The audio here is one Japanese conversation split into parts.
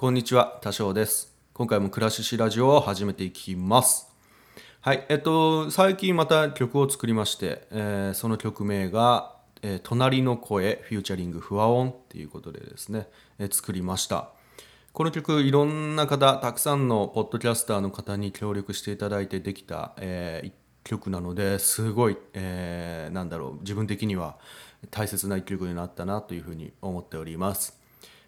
こんにちは、多少です。今回もクラシシラジオを始めていきます。はい、えっと、最近また曲を作りまして、えーその曲名が、えー隣の声、フューチャリング不和音っていうことでですね、えー作りました。この曲、いろんな方、たくさんのポッドキャスターの方に協力していただいてできた、えー曲なのですごい、えーなんだろう、自分的には大切な一曲になったなというふうに思っております。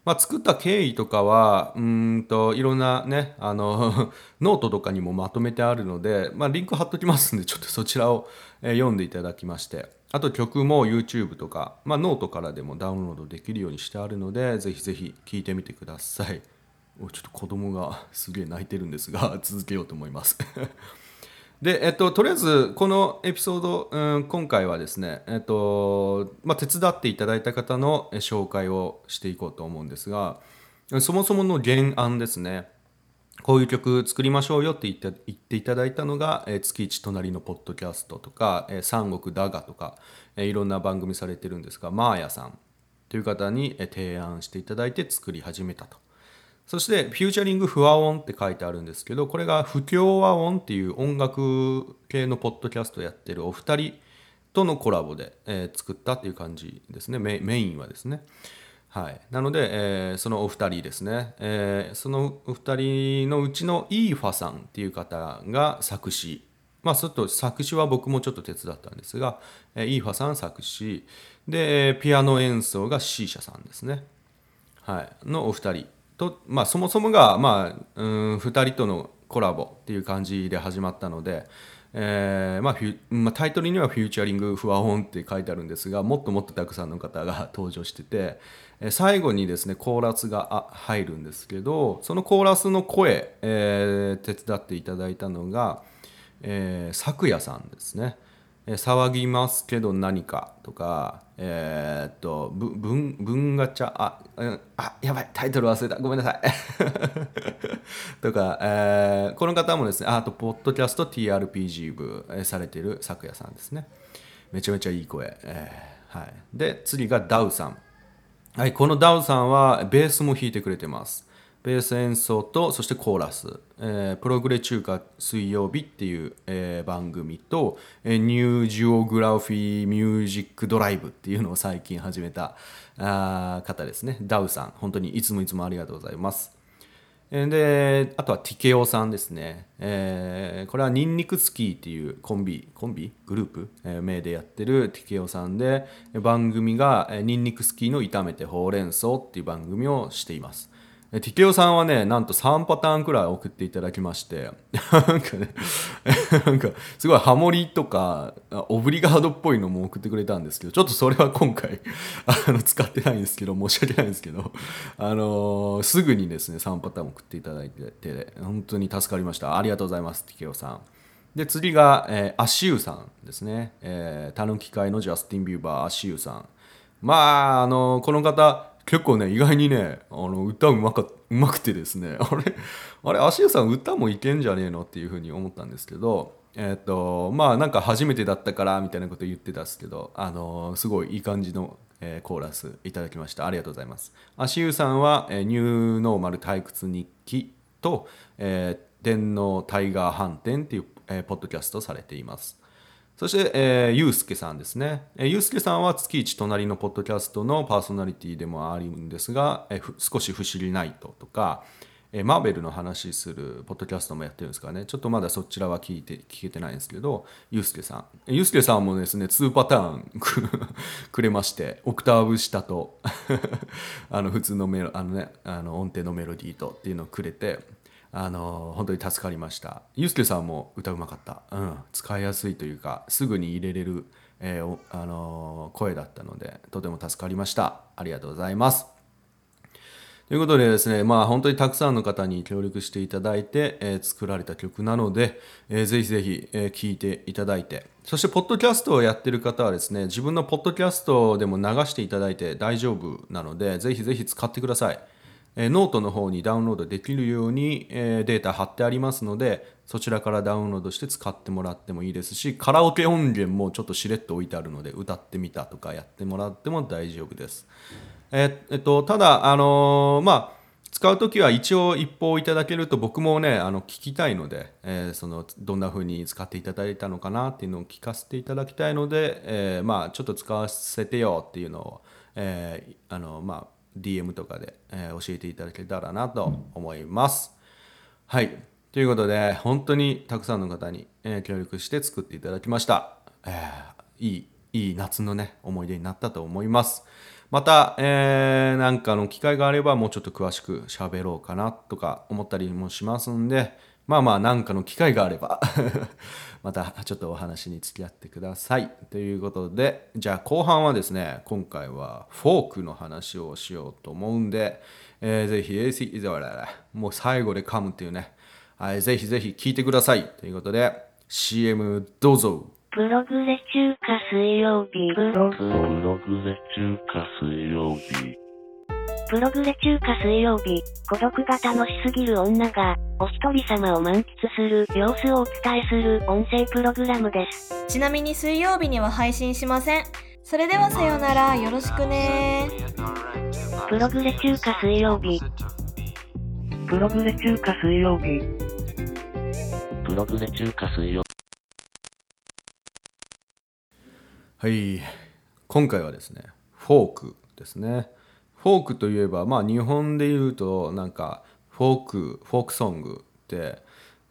まあ、作った経緯とかはうんといろんなねあの ノートとかにもまとめてあるので、まあ、リンク貼っときますんでちょっとそちらを、読んでいただきまして。あと曲も YouTube とか、まあ、ノートからでもダウンロードできるようにしてあるのでぜひぜひ聴いてみてください。ちょっと子供がすげえ泣いてるんですが続けようと思います。で、えっと、とりあえずこのエピソード、うん、今回はですね、えっとまあ、手伝っていただいた方の紹介をしていこうと思うんですがそもそもの原案ですねこういう曲作りましょうよって言って言っていただいたのが、えー月一隣のポッドキャストとか、えー三国だがとか、えーいろんな番組されてるんですがマーヤさんという方に、え提案していただいて作り始めたと。そして、フューチャリング不和音って書いてあるんですけど、これが不協和音っていう音楽系のポッドキャストをやってるお二人とのコラボで、えー作ったっていう感じですね。メインはですね。はい。なので、えーそのお二人ですね。えーそのお二人のうちのイーファさんっていう方が作詞。まあ、ちょっと作詞は僕もちょっと手伝ったんですが、えーイーファさん作詞。で、ピアノ演奏が C 社さんですね。はい、のお二人と、まあ、そもそもが、まあ、うん2人とのコラボっていう感じで始まったので、えーまあフまあ、タイトルには「フューチャリング不和音」って書いてあるんですがもっともっとたくさんの方が登場してて、えー最後にですねコーラスが入るんですけどそのコーラスの声、えー手伝っていただいたのが、えー、咲夜さんですね。えー騒ぎますけど何かとか、えーっと、ぶ文文ガチャ、あ、うんあ、やばい、タイトル忘れた。ごめんなさい。とか、えーこの方もですね、あと、ポッドキャスト TRPG 部、えーされている咲夜さんですね。めちゃめちゃいい声。えーはい。で、次がダウさん。はい、このダウさんはベースも弾いてくれてます。ベース演奏と、そしてコーラス。えープログレ中華水曜日っていう、えー番組と、えーニュージオグラフィーミュージックドライブっていうのを最近始めたあ方ですね。ダウさん。本当にいつもいつもありがとうございます。で、あとはティケオさんですね。えーこれはニンニクスキーっていうコンビ、コンビ？グループ、えー名でやってるティケオさんで、番組が、ニンニクスキーの炒めてほうれん草っていう番組をしています。えティケオさんはね、なんと3パターンくらい送っていただきまして、なんかね、なんかすごいハモリとか、オブリガードっぽいのも送ってくれたんですけど、ちょっとそれは今回、あの、使ってないんですけど、申し訳ないんですけど、あのーすぐにですね、3パターン送っていただいてて、本当に助かりました。ありがとうございます、ティケオさん。で、次が、えーアシューさんですね。えー、タヌキ界のジャスティン・ビューバー、アシューさん。まあ、あのこの方、結構ね、意外にね、あの歌うまかうまくてですね、あれ、あれ、アシューさん歌もいけんじゃねえのっていうふうに思ったんですけど、えっ、と、まあ、なんか初めてだったから、みたいなこと言ってたんですけど、あのすごいいい感じの、えーコーラスいただきました。ありがとうございます。アシューさんは、えニューノーマル退屈日記と、えー電脳タイガー飯店っていう、えーポッドキャストされています。そして、えー、ゆうすけさんですね。えー、ゆうすけさんは月一隣のポッドキャストのパーソナリティでもあるんですが、えー少し不思議ナイトとか、えーマーベルの話するポッドキャストもやってるんですからね。ちょっとまだそちらは聞いて、聞けてないんですけど、ゆうすけさん。えーゆうすけさんもですね、2パターンく くれまして、オクターブ下と、あの、普通のメロ、あのね、あの、音程のメロディーとっていうのをくれて、あの本当に助かりました。ゆうすけさんも歌うまかった。うん、使いやすいというか、すぐに入れれる、えーあの声だったので、とても助かりました。ありがとうございます。ということでですね、まあ本当にたくさんの方に協力していただいて、えー作られた曲なので、えーぜひぜひ聴、えー聞いていただいて、そしてポッドキャストをやってる方はですね、自分のポッドキャストでも流していただいて大丈夫なので、ぜひぜひ使ってください。えノートの方にダウンロードできるように、えデータ貼ってありますので、そちらからダウンロードして使ってもらってもいいですし、カラオケ音源もちょっとしれっと置いてあるので、歌ってみたとかやってもらっても大丈夫です。えっと、ただ、あのーまあ、使う時は一応一報いただけると僕もねあの聞きたいので、えーそのどんな風に使っていただいたのかなっていうのを聞かせていただきたいので、えーまあちょっと使わせてよっていうのを、えあのまあ DM とかで、えー教えていただけたらなと思います。はい。ということで、本当にたくさんの方に、えー協力して作っていただきました。えーいい、いい夏のね、思い出になったと思います。また、えーなんかの機会があれば、もうちょっと詳しく喋ろうかなとか思ったりもしますんで、まあまあ、なんかの機会があれば、またちょっとお話に付き合ってください。ということで、じゃあ後半はですね、今回はフォークの話をしようと思うんで、えーぜひ、ぜひ、もう最後で噛むっていうね、はい、ぜひぜひ聞いてください。ということで、CM どうぞ。プログレ中華水曜日ブログプログレ中華水曜日。プログレ中華水曜日、孤独が楽しすぎる女が、お一人様を満喫する様子をお伝えする音声プログラムです。ちなみに水曜日には配信しません。それではさようなら、よろしくねプログレ中華水曜日、プログレ中華水曜日。プログレ中華水曜はい。今回はですね、フォークですね。フォークといえば、まあ日本で言うと、なんか、フォーク、フォークソングって、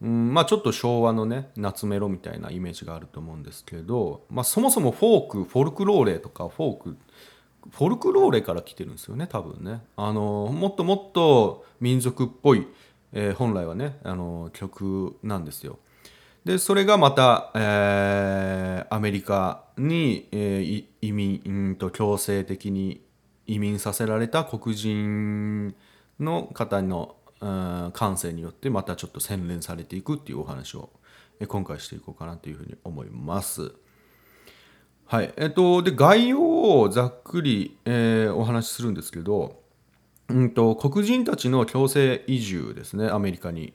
うん、まあちょっと昭和のね、夏メロみたいなイメージがあると思うんですけど、まあそもそもフォーク、フォルクローレとかフォーク、フォルクローレから来てるんですよね、多分ね。あの、もっともっと民族っぽい、えー本来はね、あの、曲なんですよ。でそれがまた、えーアメリカに、えー移民と強制的に移民させられた黒人の方の、感性によってまたちょっと洗練されていくっていうお話を、今回していこうかなというふうに思います。はいえっと、で概要をざっくり、えーお話しするんですけど、うんと黒人たちの強制移住ですねアメリカに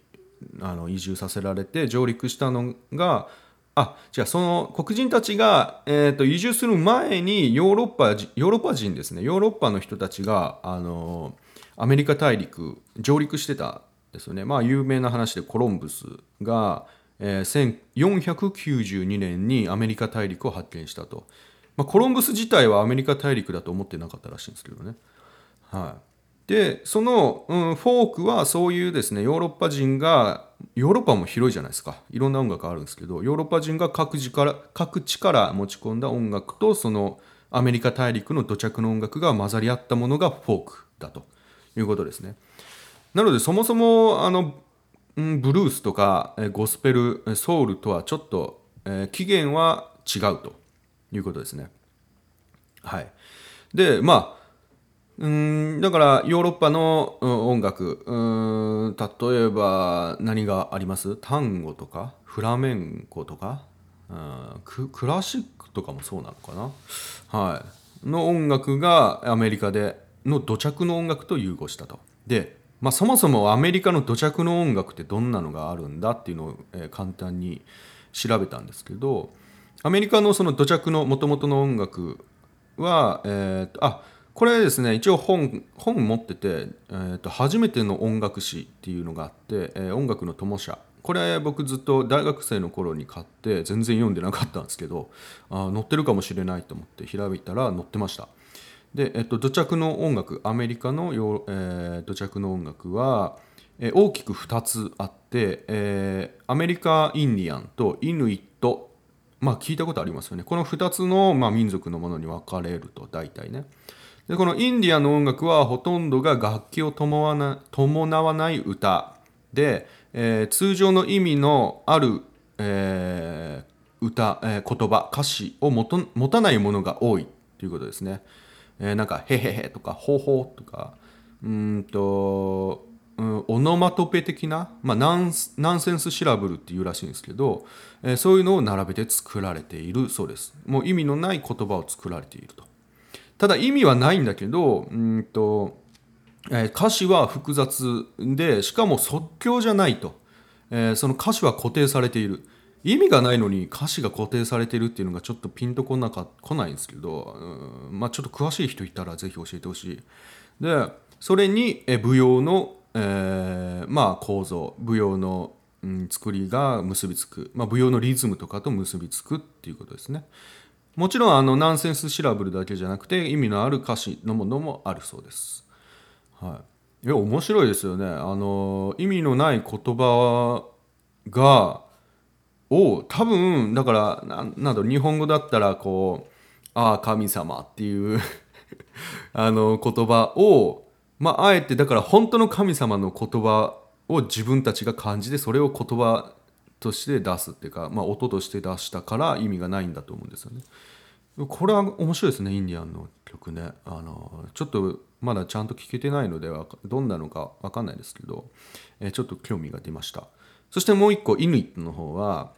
あの移住させられて上陸したのがあ違うその黒人たちが、えー、と移住する前にヨーロッパヨーロッパ人ですね。ヨーロッパの人たちがあのアメリカ大陸上陸してたんですよね。まあ有名な話でコロンブスが、えー1492年にアメリカ大陸を発見したと、まあ、コロンブス自体はアメリカ大陸だと思ってなかったらしいんですけどね。はい、でその、うん、フォークはそういうですねヨーロッパ人がヨーロッパも広いじゃないですかいろんな音楽あるんですけどヨーロッパ人が各地から各地から持ち込んだ音楽とそのアメリカ大陸の土着の音楽が混ざり合ったものがフォークだということですね。なのでそもそもあの、うん、ブルースとかゴスペルソウルとはちょっと、えー起源は違うということですね。はい、でまあうんだからヨーロッパの音楽うん例えば何があります？単語とか？フラメンコとか？うんクラシックとかもそうなのかな？はい。の音楽がアメリカでの土着の音楽と融合したと。で、まあ、そもそもアメリカの土着の音楽ってどんなのがあるんだっていうのを、えー簡単に調べたんですけどアメリカのその土着の元々の音楽は、えーとあこれですね一応本本持ってて、えーと「初めての音楽史」っていうのがあって「えー音楽の友社」これ僕ずっと大学生の頃に買って全然読んでなかったんですけどあ載ってるかもしれないと思って調べたら載ってました。で、えっと、土着の音楽アメリカの、えー土着の音楽は、えー大きく2つあって、えーアメリカインディアンとイヌイット。まあ聞いたことありますよね。この2つの、まあ、民族のものに分かれると大体ね。でこのインディアンの音楽はほとんどが楽器を伴わな伴わない歌で、えー通常の意味のある、えー歌、えー言葉歌詞をもと持たないものが多いということですね、えーなんか「へへへ」とか「ほほ」とかうんと、うん、オノマトペ的な、まあ、ナンナンセンスシラブルっていうらしいんですけど、えーそういうのを並べて作られているそうです。もう意味のない言葉を作られていると。ただ意味はないんだけどうんと、えー歌詞は複雑でしかも即興じゃないと、えーその歌詞は固定されている。意味がないのに歌詞が固定されているっていうのがちょっとピンとこなか来ないんですけど、うんまあ、ちょっと詳しい人いたらぜひ教えてほしい。でそれに舞踊のえーまあ、構造舞踊の、うん、作りが結びつく、まあ、舞踊のリズムとかと結びつくっていうことですね。もちろんあのナンセンスシラブルだけじゃなくて意味のある歌詞のものもあるそうです。はい。いや面白いですよね。あの意味のない言葉がを多分だからななんだろう日本語だったらこう「ああ神様」っていう あの言葉をまああえてだから本当の神様の言葉を自分たちが感じてそれを言葉として出すっていうか、まあ、音として出したから意味がないんだと思うんですよね。これは面白いですねインディアンの曲ね。あのちょっとまだちゃんと聴けてないのでどんなのか分かんないですけど、えーちょっと興味が出ました。そしてもう一個イヌイットの方は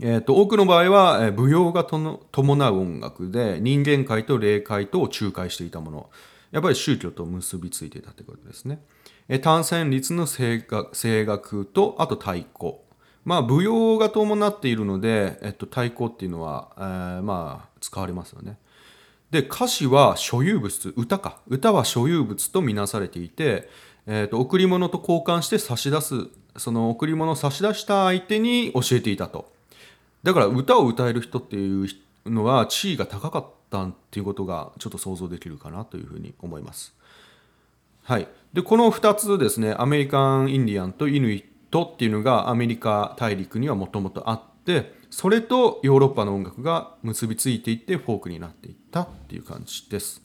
えー、と多くの場合は、えー舞踊がと伴う音楽で人間界と霊界とを仲介していたもの。やっぱり宗教と結びついていたということですね、えー単線律の声楽声楽とあと太鼓。まあ舞踊が伴っているので、えっと、太鼓っていうのは、えーまあ使われますよね。で歌詞は所有物歌か。歌は所有物とみなされていて、えーと贈り物と交換して差し出すその贈り物を差し出した相手に教えていたと。だから歌を歌える人っていうのは地位が高かったっていうことがちょっと想像できるかなというふうに思います。はい、でこの2つですねアメリカン・インディアンとイヌイットっていうのがアメリカ大陸にはもともとあってそれとヨーロッパの音楽が結びついていってフォークになっていったっていう感じです。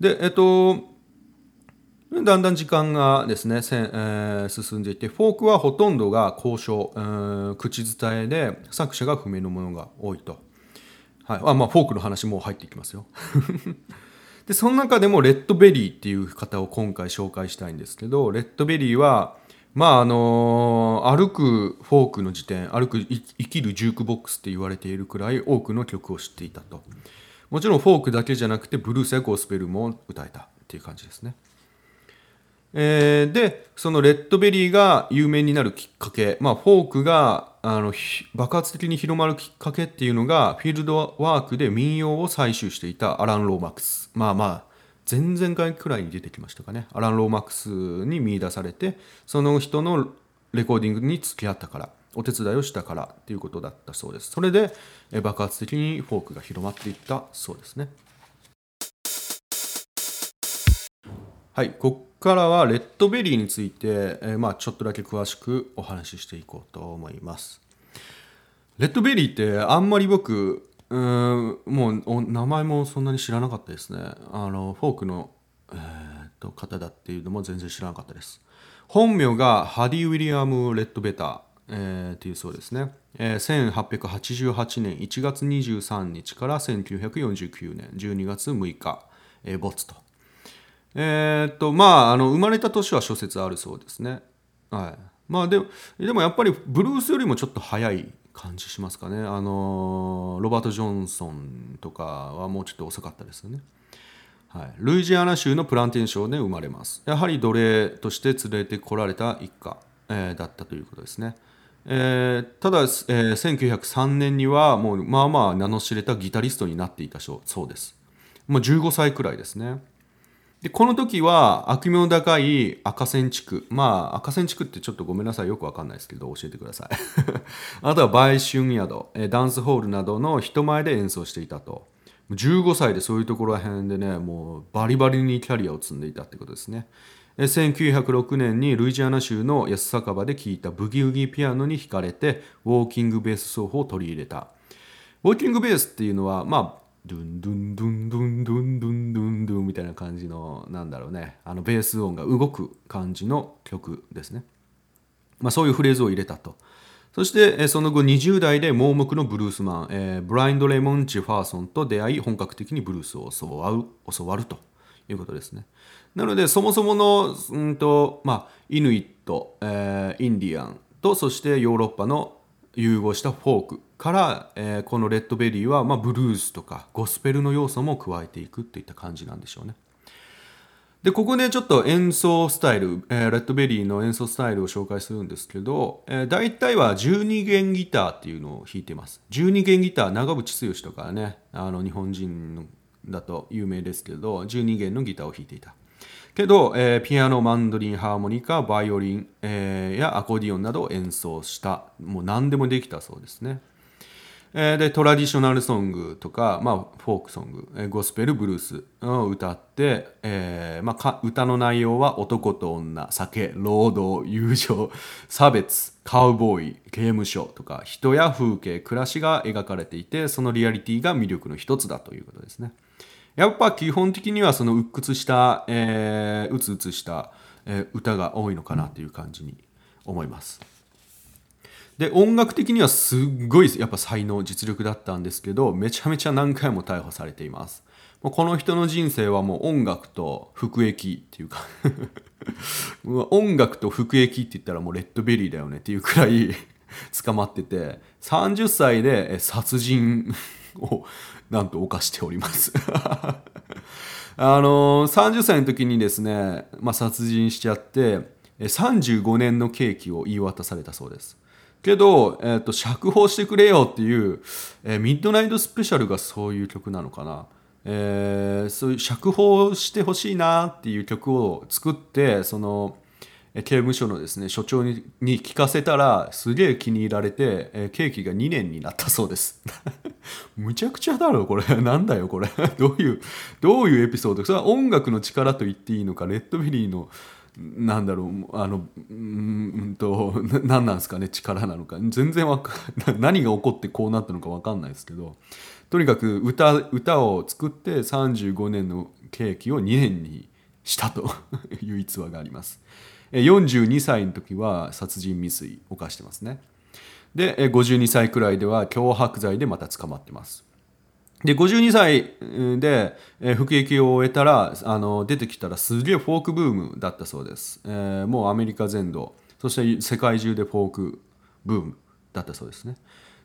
でえっとだんだん時間がですね、せえー進んでいって、フォークはほとんどが交渉、えー口伝えで、作者が不明のものが多いと。はい、あまあ、フォークの話も入っていきますよ。で、その中でもレッドベリーっていう方を今回紹介したいんですけど、レッドベリーは、まああの歩くフォークの辞典、歩く生きるジュークボックスって言われているくらい多くの曲を知っていたと。もちろんフォークだけじゃなくて、ブルースやゴスペルも歌えたっていう感じですね。えーでそのレッドベリーが有名になるきっかけ、まあ、フォークがあの爆発的に広まるきっかけっていうのがフィールドワークで民謡を採集していたアラン・ローマックスまあまあ前々回くらいに出てきましたかね。アラン・ローマックスに見出されてその人のレコーディングに付き合ったからお手伝いをしたからっていうことだったそうです。それで爆発的にフォークが広まっていったそうですね。はい、ここからはレッドベリーについて、えまあ、ちょっとだけ詳しくお話ししていこうと思います。レッドベリーってあんまり僕もう名前もそんなに知らなかったですね。あのフォークの、えーと方だっていうのも全然知らなかったです。本名がハディ・ウィリアム・レッドベター、えーっていうそうですね。えー1888年1月23日から1949年12月6日、えー没と。えーっとまああの生まれた年は諸説あるそうですね。はい。まあででもやっぱりブルースよりもちょっと早い感じしますかね。あのロバート・ジョンソンとかはもうちょっと遅かったですよね。はい、ルイジアナ州のプランテーションで生まれます。やはり奴隷として連れてこられた一家、えーだったということですね。えーただ、えー1903年にはもうまあまあ名の知れたギタリストになっていたそうです。もう15歳くらいですね。でこの時は悪名高い赤線地区。まあ赤線地区ってちょっとごめんなさい。よくわかんないですけど教えてください。あとは売春宿。ダンスホールなどの人前で演奏していたと。15歳でそういうところら辺でねもうバリバリにキャリアを積んでいたってことですね。1906年にルイジアナ州の安酒場で聴いたブギウギピアノに惹かれてウォーキングベース奏法を取り入れた。ウォーキングベースっていうのはまあドゥンドゥンドゥンドゥンドゥンドゥン感じのなんだろうねあのベース音が動く感じの曲ですね、まあ、そういうフレーズを入れたと。そしてその後20代で盲目のブルースマン、えーブラインド・レモン・ジファーソンと出会い本格的にブルースを教わる教わると。いうことですね。なのでそもそものうんと、まあ、イヌイット、えーインディアンとそしてヨーロッパの融合したフォークから、えーこのレッドベリーは、まあ、ブルースとかゴスペルの要素も加えていくといった感じなんでしょうね。でここでちょっと演奏スタイル、えーレッドベリーの演奏スタイルを紹介するんですけど、えー、大体は12弦ギターっていうのを弾いてます。12弦ギター長渕剛とかねあの日本人だと有名ですけど12弦のギターを弾いていた。けど、えーピアノマンドリンハーモニカバイオリン、えーやアコーディオンなどを演奏した。もう何でもできたそうですね。でトラディショナルソングとか、まあ、フォークソング、ゴスペルブルースを歌って、えーまあ、歌の内容は男と女酒労働友情差別カウボーイ刑務所とか人や風景暮らしが描かれていてそのリアリティが魅力の一つだということですね。やっぱ基本的にはその鬱屈した、えーうつうつした、歌が多いのかなという感じに思います。で音楽的にはすっごいやっぱ才能実力だったんですけどめちゃめちゃ何回も逮捕されています。この人の人生はもう音楽と服役っていうか 音楽と服役って言ったらもうレッドベリーだよねっていうくらい 捕まってて30歳で殺人 をなんと犯しております。あの30歳の時にですね、まあ、殺人しちゃって35年の刑期を言い渡されたそうです。けど、えー、と釈放してくれよっていう、えーミッドナイトスペシャルがそういう曲なのかな、えーそういう釈放してほしいなっていう曲を作ってその刑務所のですね所長にに聞かせたらすげえ気に入られて、えー刑期が2年になったそうです。むちゃくちゃだろこれ。なんだよこれ。どういうどういうエピソード？それは音楽の力と言っていいのかレッドベリーのなんだろうあのうんと何なんですかね力なのか。全然わか 何が起こってこうなったのか分かんないですけどとにかく歌歌を作って35年の刑期を2年にしたと いう逸話があります。42歳の時は殺人未遂を犯してますね。で52歳くらいでは脅迫罪でまた捕まってます。で52歳で服役を終えたらあの出てきたらすげえフォークブームだったそうです、えーもうアメリカ全土。そして世界中でフォークブームだったそうですね。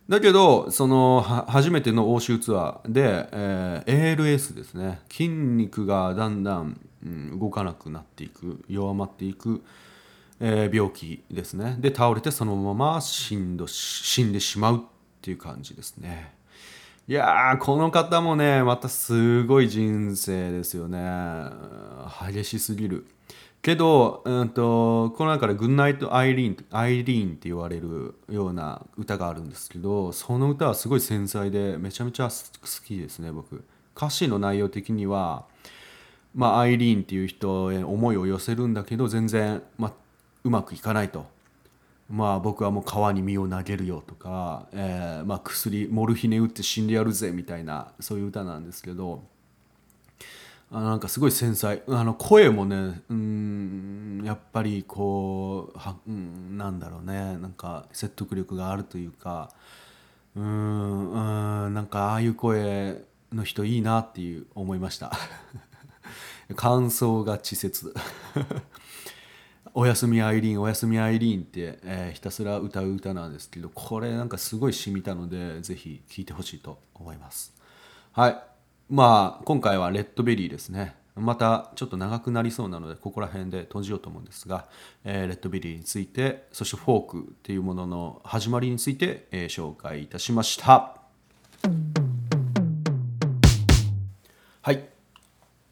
だけどその初めての欧州ツアーで、えー ALS ですね。筋肉がだんだん、うん動かなくなっていく弱まっていく、えー病気ですね。で倒れてそのまま死んでしまうっていう感じですね。いやーこの方もねまたすごい人生ですよね。激しすぎる。けど、うん、とこの中で「グッナイト・アイリーン」アイリーンって言われるような歌があるんですけどその歌はすごい繊細でめちゃめちゃ好きですね僕。歌詞の内容的にはまあ、アイリーンっていう人へ思いを寄せるんだけど全然、まあ、うまくいかないと。まあ僕はもう川に身を投げるよとか、えーまあ、薬モルヒネ打って死んでやるぜみたいなそういう歌なんですけどあなんかすごい繊細。あの声もねうんやっぱりこうは、うん、なんだろうね。なんか説得力があるというかうんうんなんかああいう声の人いいなっていう思いました。感想が稚拙。おやすみアイリーンおやすみアイリーンって、えーひたすら歌う歌なんですけどこれなんかすごい染みたのでぜひ聴いてほしいと思います。はい。まあ今回はレッドベリーですね。またちょっと長くなりそうなのでここら辺で閉じようと思うんですが、えーレッドベリーについてそしてフォークっていうものの始まりについて、えー紹介いたしました。はい。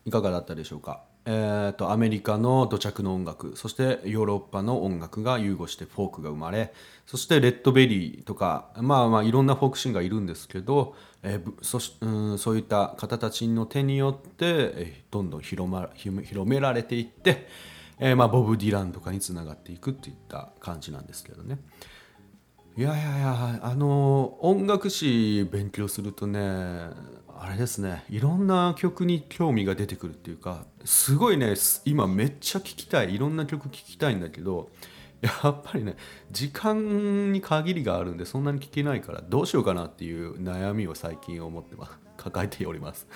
いかがだったでしょうか？えー、とアメリカの土着の音楽そしてヨーロッパの音楽が融合してフォークが生まれそしてレッドベリーとかまあまあいろんなフォークシーンガーいるんですけど、えーそしうんそういった方たちの手によって、えーどんどん広,、ま、広められていって、えーまあ、ボブ・ディランとかにつながっていくっていった感じなんですけどね。いやいやいやあの音楽史勉強するとねあれですね。いろんな曲に興味が出てくるっていうかすごいね今めっちゃ聴きたい。いろんな曲聴きたいんだけどやっぱりね時間に限りがあるんでそんなに聴けないからどうしようかなっていう悩みを最近思ってます。抱えております。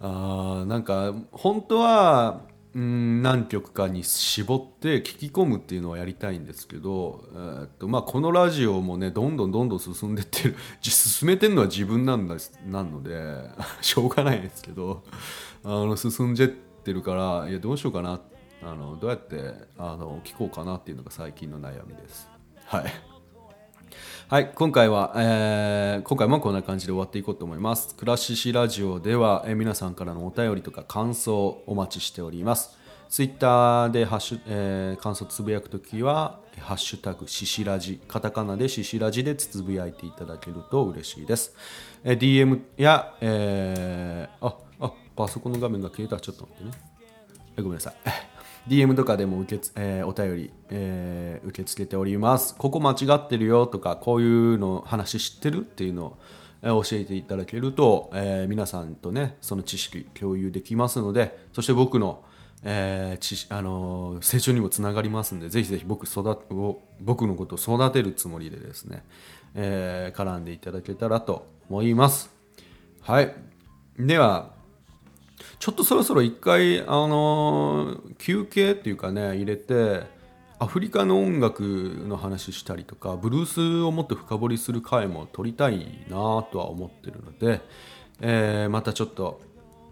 あーなんか本当はうん何曲かに絞って聞き込むっていうのはやりたいんですけど、えーっとまあ、このラジオもねどんどんどんどん進んでってる。進めてるのは自分なんですなので しょうがないですけどあの進んじゃってるからいやどうしようかな。あのどうやってあの聞こうかなっていうのが最近の悩みです。はい。はい、今回は、えー今回もこんな感じで終わっていこうと思います。クラシシラジオでは、えー皆さんからのお便りとか感想をお待ちしております。ツイッターでハッシュ、えー感想つぶやくときは、ハッシュタグししらじ、カタカナでししらじでつぶやいていただけると嬉しいです。えー DM や、えーあ、あ、パソコンの画面が消えた。ちょっと待ってね。えごめんなさい。DM とかでも受けつ、えーお便り、えー受け付けております。ここ間違ってるよとか、こういうの話知ってるっていうのを、え教えていただけると、えー皆さんとね、その知識共有できますので、そして僕の、えー知あのー成長にもつながりますので、ぜひぜひ僕育僕のことを育てるつもりでですね、えー絡んでいただけたらと思います。はい。では、ちょっとそろそろ一回、あのー休憩っていうかね入れてアフリカの音楽の話したりとかブルースをもっと深掘りする回も撮りたいなとは思ってるので、えーまたちょっと、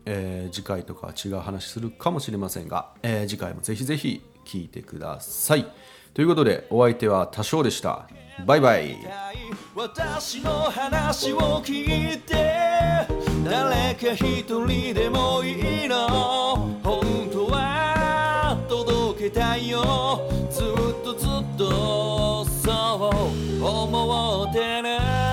えー次回とか違う話するかもしれませんが、え次回もぜひぜひ聞いてください。ということでお相手は多少でした。バイバイ私の話を聞いて誰か一人でもいいの。本当は届けたいよ。ずっとずっとそう思ってる